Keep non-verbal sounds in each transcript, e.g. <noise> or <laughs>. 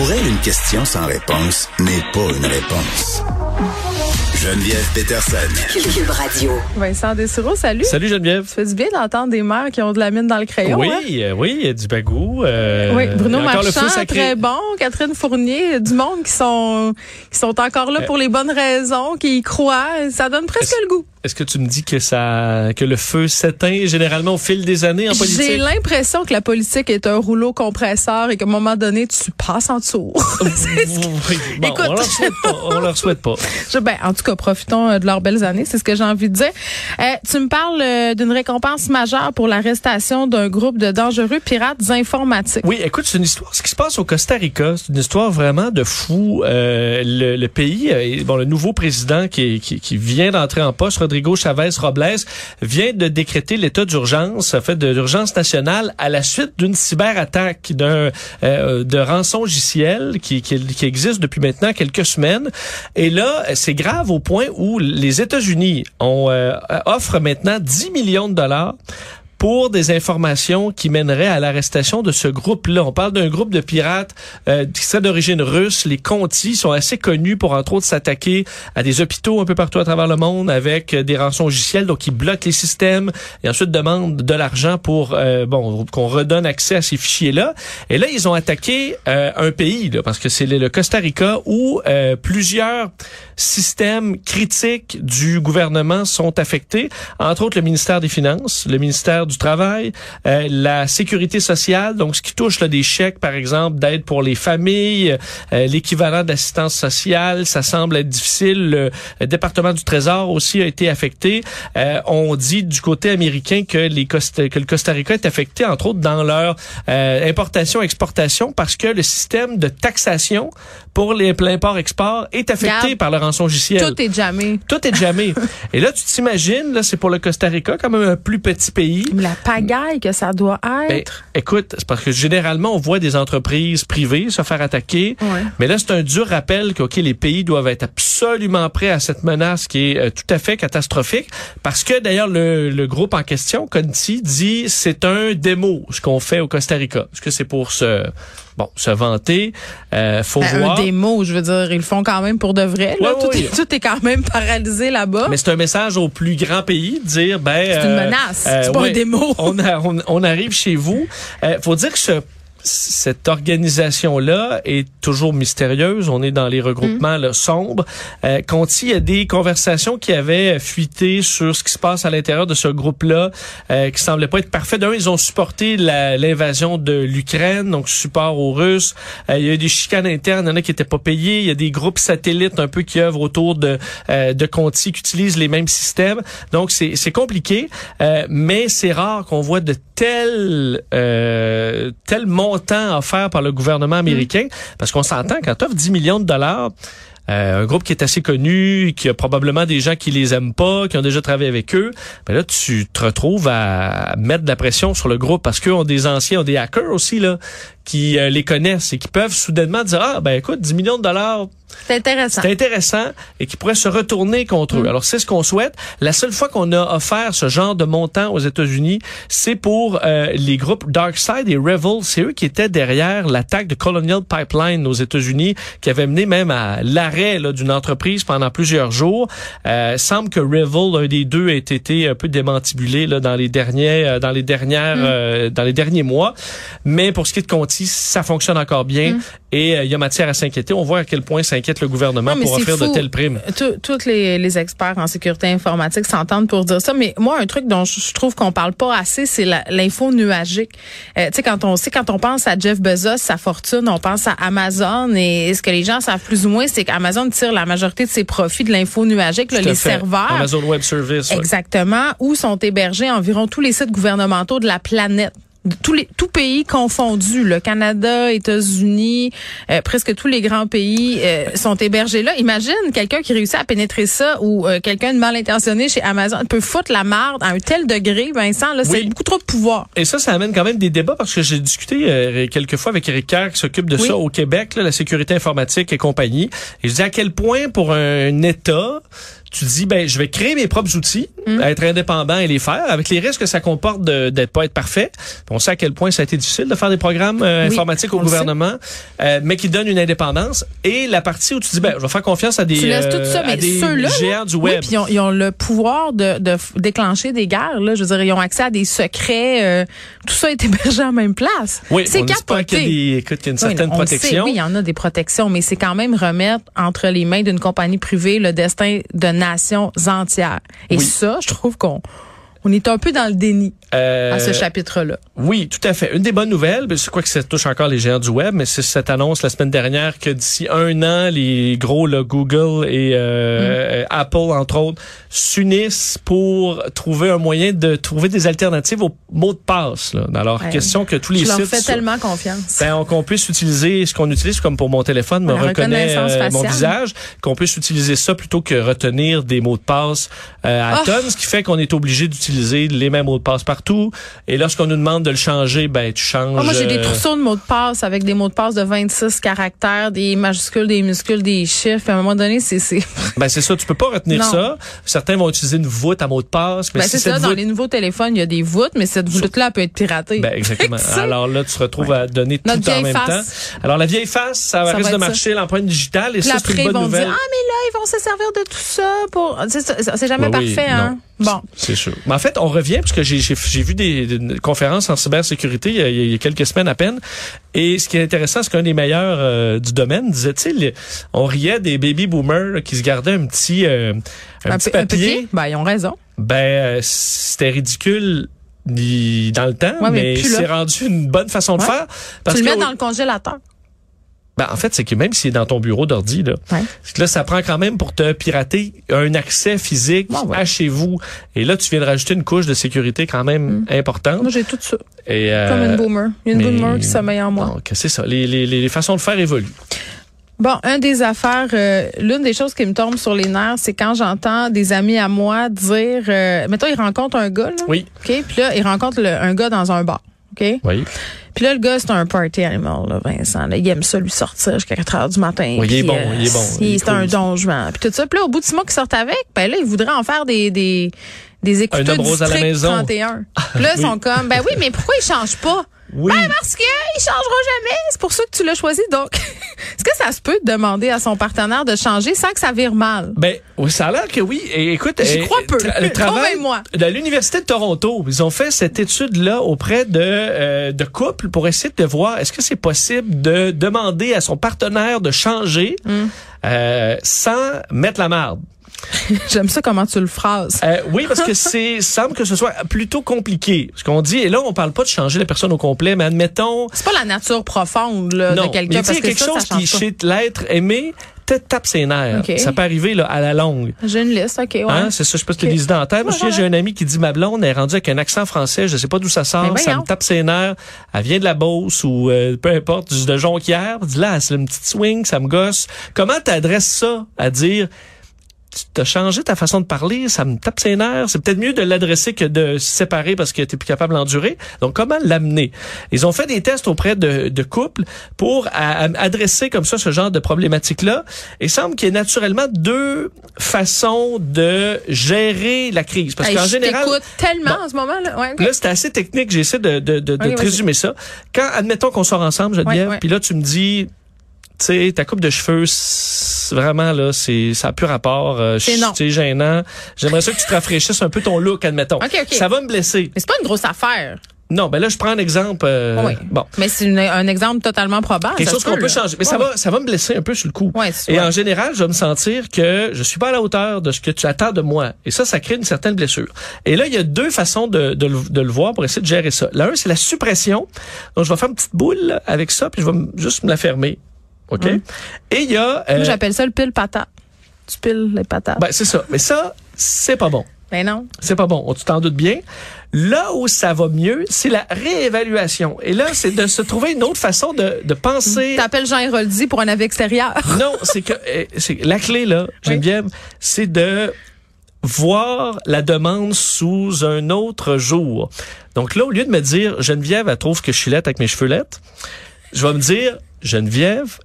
Pour elle, une question sans réponse n'est pas une réponse. Geneviève Peterson. Cube Radio. Vincent Dessureau, salut. Salut Geneviève. Ça fait du bien d'entendre des mères qui ont de la mine dans le crayon. Oui, hein? euh, oui, il y a du bagou. euh, Oui, Bruno Marchand, très bon. Catherine Fournier, du monde qui sont qui sont encore là Euh, pour les bonnes raisons, qui y croient. Ça donne presque le goût. Est-ce que tu me dis que ça, que le feu s'éteint généralement au fil des années en J'ai politique? l'impression que la politique est un rouleau compresseur et qu'à un moment donné, tu passes en dessous. <laughs> Oui, bon, Écoute. on leur souhaite pas. On leur souhaite pas. Je- ben, en tout cas, profitons euh, de leurs belles années, c'est ce que j'ai envie de dire. Euh, tu me parles euh, d'une récompense majeure pour l'arrestation d'un groupe de dangereux pirates informatiques. Oui, écoute, c'est une histoire. Ce qui se passe au Costa Rica, c'est une histoire vraiment de fou. Euh, le, le pays, bon, le nouveau président qui, qui vient d'entrer en poste, Rodrigo Chavez Robles, vient de décréter l'état d'urgence, en fait, de l'urgence nationale à la suite d'une cyberattaque, d'un euh, de rançon logiciel qui, existe depuis maintenant quelques semaines. Et là, c'est grave au point où les États-Unis euh, offrent maintenant 10 millions de dollars pour des informations qui mèneraient à l'arrestation de ce groupe-là. On parle d'un groupe de pirates euh, qui serait d'origine russe. Les Conti sont assez connus pour, entre autres, s'attaquer à des hôpitaux un peu partout à travers le monde avec euh, des rançons logicielles. Donc, ils bloquent les systèmes et ensuite demandent de l'argent pour euh, bon qu'on redonne accès à ces fichiers-là. Et là, ils ont attaqué euh, un pays, là, parce que c'est le, Costa Rica où euh, plusieurs systèmes critiques du gouvernement sont affectés, entre autres le ministère des Finances, le ministère du Travail, euh, la sécurité sociale, donc ce qui touche là, des chèques, par exemple, d'aide pour les familles, euh, l'équivalent d'assistance sociale, ça semble être difficile. Le, le département du Trésor aussi a été affecté. Euh, on dit du côté américain que, les Costa, que le Costa Rica est affecté, entre autres, dans leur euh, importation-exportation, parce que le système de taxation pour les l'import-export est affecté par le rançon logiciel. Tout est jamais. Tout est jamais. <laughs> Et là, tu t'imagines, là, c'est pour le Costa Rica, quand même un plus petit pays. La pagaille que ça doit Ben, être. écoute, c'est parce que généralement, on voit des entreprises privées se faire attaquer. Ouais. Mais là, c'est un dur rappel que, les pays doivent être absolument prêts à cette menace qui est euh, tout à fait catastrophique. Parce que, d'ailleurs, le, le groupe en question, Conti, dit c'est un démo, ce qu'on fait au Costa Rica. Est-ce que c'est pour se, bon, se vanter? Euh, faut Ben, voir. un démo, je veux dire, ils le font quand même pour de vrai. Là. Tout, est, tout est quand même paralysé là-bas. Mais c'est un message au plus grand pays de dire ben C'est une menace, c'est pas un démo. On, a- on, on arrive chez vous. Euh, faut dire que ce cette organisation-là est toujours mystérieuse. On est dans les regroupements Mm. là, sombres. Euh, Conti, il y a des conversations qui avaient fuité sur ce qui se passe à l'intérieur de ce groupe-là, euh, qui semblaient pas être parfait. D'un, ils ont supporté l'invasion de l'Ukraine, donc support aux Russes. Euh, il y a eu des chicanes internes, il y en a qui étaient pas payés. Il y a des groupes satellites un peu qui œuvrent autour de, euh, de Conti, qui utilisent les mêmes systèmes. Donc, c'est compliqué, euh, mais c'est rare qu'on voit de tels, euh, tels montants offerts par le gouvernement américain, parce qu'on s'entend, quand tu offres 10 millions de dollars, euh, un groupe qui est assez connu, qui a probablement des gens qui les aiment pas, qui ont déjà travaillé avec eux, ben là tu te retrouves à mettre de la pression sur le groupe parce qu'eux ont des anciens, ont des hackers aussi là qui euh, les connaissent et qui peuvent soudainement dire ah ben écoute 10 millions de dollars C'est intéressant. c'est intéressant et qui pourrait se retourner contre Mm. eux. Alors c'est ce qu'on souhaite. La seule fois qu'on a offert ce genre de montant aux États-Unis, c'est pour euh, les groupes Darkside et Revel. C'est eux qui étaient derrière l'attaque de Colonial Pipeline aux États-Unis, qui avait mené même à l'arrêt d'une entreprise pendant plusieurs jours. Euh, semble que Revel, un des deux, ait été un peu démantibulé là, dans les derniers, euh, dans les dernières, Mm. euh, dans les derniers mois. Mais pour ce qui est de Conti, ça fonctionne encore bien Mm. et euh, il y a matière à s'inquiéter. On voit à quel point s'inquiète le gouvernement Non, pour offrir de telles primes. Tous les, les experts en sécurité informatique s'entendent pour dire ça. Mais moi, un truc dont je je trouve qu'on parle pas assez, c'est l'info nuagique. Euh, tu sais, quand on sait, quand on pense à Jeff Bezos, sa fortune, on pense à Amazon. Et ce que les gens savent plus ou moins, c'est qu'Amazon tire la majorité de ses profits de l'info nuagique, là, les fait. serveurs. Amazon Web Service. ouais. Exactement, où sont hébergés environ tous les sites gouvernementaux de la planète. Tous les tout pays confondus, le Canada, États-Unis, euh, presque tous les grands pays euh, sont hébergés là. Imagine quelqu'un qui réussit à pénétrer ça ou euh, quelqu'un de mal intentionné chez Amazon peut foutre la marde à un tel degré, Vincent. Là, c'est Oui. beaucoup trop de pouvoir. Et ça, ça amène quand même des débats parce que j'ai discuté euh, quelques fois avec Eric Kerr qui s'occupe de Oui. ça au Québec, là, la sécurité informatique et compagnie. Et je dis à quel point pour un État tu dis ben je vais créer mes propres outils, Mm. être indépendant et les faire avec les risques que ça comporte de- d'être pas être parfait. On sait à quel point ça a été difficile de faire des programmes euh, Oui, informatiques au gouvernement, euh, mais qui donnent une indépendance et la partie où tu dis ben je vais faire confiance à des Tu laisses tout euh, ça, à mais des ceux-là, là, géants du Oui, web. puis ils ont, ils ont le pouvoir de, de déclencher des guerres. Là. Je veux dire, ils ont accès à des secrets. euh, tout ça est <laughs> hébergé en même place. oui, c'est espère qu'il y a capoté. des y a une Oui, certaine on le sait, protection. oui, il y en a des protections, mais c'est quand même remettre entre les mains d'une compagnie privée le destin de nations entières. Et Oui. ça, je trouve qu'on on est un peu dans le déni Euh, à ce chapitre-là. Oui, tout à fait. Une des bonnes nouvelles, ben, c'est quoi que ça touche encore les géants du web, mais c'est cette annonce la semaine dernière que d'ici un an, les gros là, Google et euh, Mm. Apple, entre autres, s'unissent pour trouver un moyen de trouver des alternatives aux mots de passe. Là. Alors, Ouais. question que tous les Je leur sites... fais soient- tellement confiance. Ben, on- qu'on puisse utiliser ce qu'on utilise comme pour mon téléphone me reconnaît euh, mon visage, qu'on puisse utiliser ça plutôt que retenir des mots de passe euh, à Oh. tonnes, ce qui fait qu'on est obligé d'utiliser les mêmes mots de passe partout. Et lorsqu'on nous demande de le changer, ben tu changes. Ah, moi, j'ai des euh, trousseaux de mots de passe avec des mots de passe de 26 caractères, des majuscules, des minuscules, des chiffres. À un moment donné, c'est c'est <laughs> Ben c'est ça, tu peux pas retenir Non. ça. Certains vont utiliser une voûte à mot de passe, mais ben, si c'est ça. Dans les nouveaux téléphones, il y a des voûtes, mais cette voûte-là peut être piratée. Ben exactement. <laughs> Alors là, tu te retrouves à donner tout Notre en vieille même face. temps. Alors la vieille face, ça, Ça risque va de marcher, l'empreinte digitale, et Puis ça c'est ils une bonne vont nouvelle. dire, ah, mais là, ils vont se servir de tout ça pour, c'est jamais Ben oui, parfait, hein? non. Bon. C'est sûr. Mais en fait, on revient parce que j'ai vu des, des conférences en cybersécurité il y, a, il y a quelques semaines à peine. Et ce qui est intéressant, c'est qu'un des meilleurs euh, du domaine disait, tu sais, le- on riait des baby boomers là, qui se gardaient un petit euh, un, petit papier. Ben, ils ont raison. Ben euh, c'était ridicule dans le temps, Ouais, mais mais, c'est rendu une bonne façon de faire. Parce tu le mets dans le congélateur. Ben, en fait, c'est que même s'il est dans ton bureau d'ordi, là, Ouais. que là, ça prend quand même pour te pirater un accès physique ouais. à chez vous. Et là, tu viens de rajouter une couche de sécurité quand même importante. Moi, j'ai tout ça. Et, euh, Comme une boomer. Il y a une mais- boomer qui sommeille en moi. Donc, c'est ça. Les, les, les façons de faire évoluent. Bon, un des affaires, euh, l'une des choses qui me tombe sur les nerfs, c'est quand j'entends des amis à moi dire, euh, mettons, ils rencontrent un gars, là. Oui. OK? Puis là, ils rencontrent le- un gars dans un bar. OK? Oui. Puis là, le gars, c'est un party animal, là, Vincent. Là. Il aime ça, lui, sortir jusqu'à 4 heures du matin. Oui, il est bon, il est bon, il est C'est un cool, don juan. Puis tout ça. Puis là, au bout de six mois qu'ils sortent avec, ben là, il voudrait en faire des, des, des écouteurs rose à la maison. 31. Puis là, ils Oui. sont comme, ben oui, mais pourquoi ils changent pas? Oui. Ben parce qu'il changera jamais. C'est pour ça que tu l'as choisi. Donc, <laughs> est-ce que ça se peut de demander à son partenaire de changer sans que ça vire mal? Ben, ça a l'air que oui. Et écoute, J'y euh, crois peu. tra- le <laughs> travail de l'université de Toronto, ils ont fait cette étude-là auprès de euh, de couples pour essayer de voir est-ce que c'est possible de demander à son partenaire de changer Hmm. euh, sans mettre la marde. <laughs> J'aime ça comment tu le phrases. Euh, oui, parce que c'est semble que ce soit plutôt compliqué. Ce qu'on dit, et là, on parle pas de changer la personne au complet, mais admettons C'est pas la nature profonde là, non, de quelqu'un tu parce que quelque ça, chose ça qui pas. chez l'être aimé te tape ses nerfs. Ok. Ça peut arriver là, à la longue. J'ai une liste, OK, ouais. Hein, c'est ça, je sais pas si tu Ok. les idées en tête. Moi, Ouais, j'ai un ami qui dit ma blonde est rendue avec un accent français, je sais pas d'où ça sort, ça me tape ses nerfs. Elle vient de la Beauce ou euh, peu importe, de Jonquière. Dit là, c'est une petite swing, ça me gosse. Comment t'adresses ça à dire tu t'as changé ta façon de parler, ça me tape ses nerfs. C'est peut-être mieux de l'adresser que de se séparer parce que t'es plus capable d'endurer. Donc, comment l'amener? Ils ont fait des tests auprès de, de couples pour à- à- adresser comme ça ce genre de problématique-là. Il semble qu'il y ait naturellement deux façons de gérer la crise. Parce Hey, qu'en général, tellement Bon. en ce moment là. Ouais, ok. Là, c'est assez technique. J'essaie de, de, de, de Oui, te résumer ça. Quand, admettons qu'on sort ensemble, Geneviève, puis là, tu me dis, tu sais, ta coupe de cheveux, vraiment, là, c'est, ça n'a plus rapport. euh, C'est gênant. J'aimerais ça que tu te rafraîchisses un peu ton look, admettons. Ok, ok. Ça va me blesser. Mais c'est pas une grosse affaire. Non, ben là, je prends un exemple. euh, Oui. Bon. Mais c'est un exemple totalement probable. Quelque chose se qu'on peut changer. Mais ça va, ça va me blesser un peu sur le coup. Ouais, c'est Et en général, je vais me sentir que je suis pas à la hauteur de ce que tu attends de moi. Et ça, ça crée une certaine blessure. Et là, il y a deux façons de, de, le, de le voir pour essayer de gérer ça. L'un, c'est la suppression. Donc, je vais faire une petite boule avec ça, puis je vais juste me la fermer. OK? Hum. Et il y a... euh, Moi, j'appelle ça le pile patate. Tu piles les patates. ben, c'est ça. Mais ça, c'est pas bon. Ben non. C'est pas bon. Tu t'en doutes bien. Là où ça va mieux, c'est la réévaluation. Et là, c'est de se trouver une autre façon de, de penser. <laughs> T'appelles Jean Héroldi pour un avis extérieur. <laughs> Non, c'est que euh, la clé là, Geneviève, c'est de voir la demande sous un autre jour. Donc là, au lieu de me dire Geneviève, elle trouve que je suis laite avec mes cheveux laites, je vais me dire Geneviève,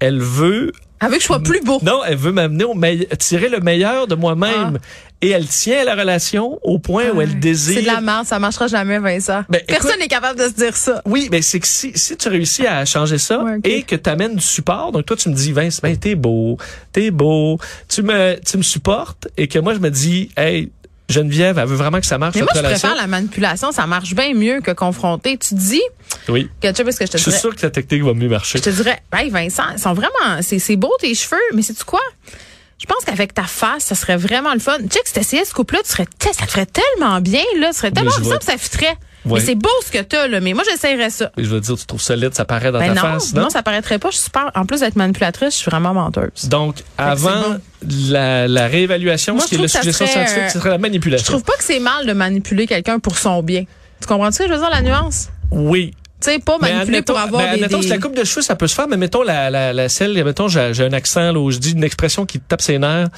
elle veut Elle veut que je sois plus beau. Non, elle veut m'amener au meille- tirer le meilleur de moi-même. Et elle tient à la relation au point où elle désire. C'est de la merde, ça marchera jamais, Vincent. Ben, Personne n'est capable de se dire ça. Oui, mais c'est que si, si tu réussis à changer ça Ouais, et que tu amènes du support, donc toi tu me dis Vince, ben t'es beau, t'es beau, tu me tu me supportes et que moi je me dis hey Geneviève, elle veut vraiment que ça marche Mais moi, je relation. préfère la manipulation. Ça marche bien mieux que confronter. Tu te dis, Oui. que tu sais pas ce que je te Je suis dirais. sûr que ta technique va mieux marcher. Je te dirais, hey Vincent, ils sont vraiment, c'est beau tes cheveux, mais c'est tu quoi? Je pense qu'avec ta face, ça serait vraiment le fun. Tu sais que si t'essayais ce couple-là, tu serais, te- ça te ferait tellement bien, là. Tu serais tellement, que ça fitterait. Ouais. Mais c'est beau ce que t'as, là. Mais moi, j'essayerais ça. Et je veux dire, tu trouves solide, ça paraît dans Ben ta non, face, non, ça paraîtrait pas. Je suis super, en plus d'être manipulatrice, je suis vraiment menteuse. Donc, avant la, la réévaluation, Moi, ce qui est le serait, scientifique, euh, ce serait la manipulation. Je trouve pas que c'est mal de manipuler quelqu'un pour son bien. Tu comprends ce que je veux dire, la nuance? Oui. Tu sais, pas Mais manipuler pour avoir ben, des... admettons, des- si la coupe de cheveux, ça peut se faire, mais mettons la, la, la celle, mettons, j'ai un accent, là, où je dis une expression qui te tape ses nerfs.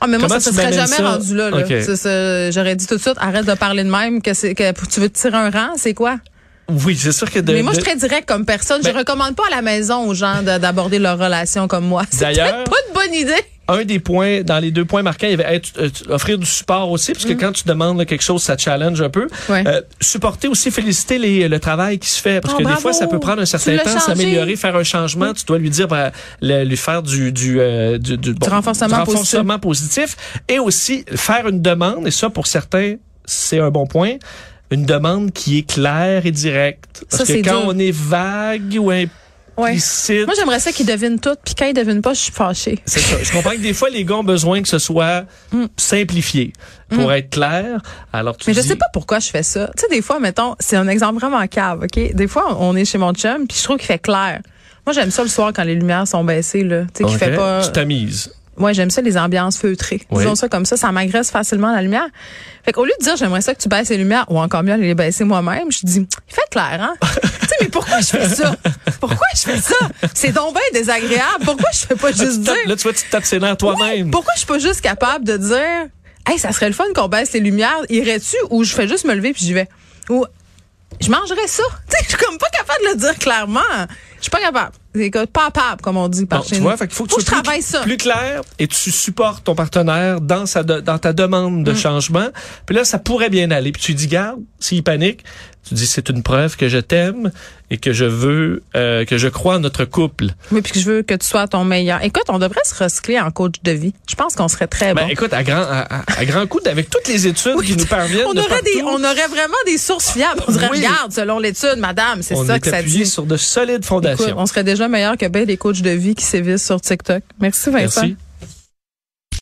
Ah, mais moi, Comment ça se serait jamais ça? rendu là. là. J'aurais dit tout de suite, arrête de parler de même, que, c'est, que tu veux te tirer un rang, c'est quoi? Oui, c'est sûr que de, mais moi, je suis très direct comme personne. Ben- je recommande pas à la maison aux gens de- d'aborder leur relation comme moi. <laughs> C'est peut-être pas de bonne idée. Un des points, dans les deux points marquants, il y avait être, euh, offrir du support aussi, parce que quand tu demandes là, quelque chose, ça challenge un peu. Mm. Ouais. Euh, supporter aussi, féliciter les, le travail qui se fait, parce Oh, que des fois, ça peut prendre un certain temps, s'améliorer, faire un changement. Tu dois lui dire, ben, le- lui faire du du euh, du, du- bon, renforcement du renforcement positif. et aussi faire une demande. Et ça, pour certains, c'est un bon point. Une demande qui est claire et directe. Parce Ça, que quand dur. on est vague ou Ouais. Moi, j'aimerais ça qu'ils devinent tout, puis quand ils devinent pas, je suis fâchée. c'est ça. Je comprends que des fois, les gars ont besoin que ce soit simplifié pour être clair. Alors, tu Mm. Mais je sais pas pourquoi je fais ça. Tu sais, des fois, mettons, c'est un exemple vraiment cave, OK? Des fois, on est chez mon chum, puis je trouve qu'il fait clair. Moi, j'aime ça le soir quand les lumières sont baissées, là. Tu sais, qu'il fait pas... Tu tamises. Moi, j'aime ça, les ambiances feutrées. Oui. Disons ça comme ça, ça m'agresse facilement la lumière. Fait qu'au lieu de dire, j'aimerais ça que tu baisses les lumières, ou encore mieux, les baisser moi-même, je dis, il fait clair, hein? <laughs> tu sais, mais pourquoi je fais ça? Pourquoi je fais ça? C'est donc bien désagréable. Pourquoi je fais pas juste dire? là, tu vois, tu te tapes ses nerfs toi-même. Pourquoi je suis pas juste capable de dire, hey, ça serait le fun qu'on baisse les lumières, irais-tu? Ou je fais juste me lever puis j'y vais? Ou, je mangerais ça. <laughs> Tu sais, je suis comme pas capable de le dire clairement. Je suis pas capable. C'est capable, comme on dit par Bon, chez tu nous. vois, fait qu'il faut que Faut tu sois plus, ça. plus clair et tu supportes ton partenaire dans sa de- dans ta demande Mm. de changement. Puis là, ça pourrait bien aller. Puis tu dis, garde, s'il panique, tu dis, c'est une preuve que je t'aime et que je veux, euh, que je crois en notre couple. Oui, puis que je veux que tu sois ton meilleur. Écoute, on devrait se recycler en coach de vie. Je pense qu'on serait très Ben, bon. écoute, à grand, à, à- à grand coup, avec toutes les études qui nous parviennent on de aurait des, on aurait vraiment des sources fiables. On dirait, Oui. regarde, selon l'étude, madame, c'est on ça est que ça appuyé dit. sur de solides fondations. Écoute, on serait déjà meilleur que ben des coachs de vie qui sévissent sur TikTok. Merci Vincent. Merci.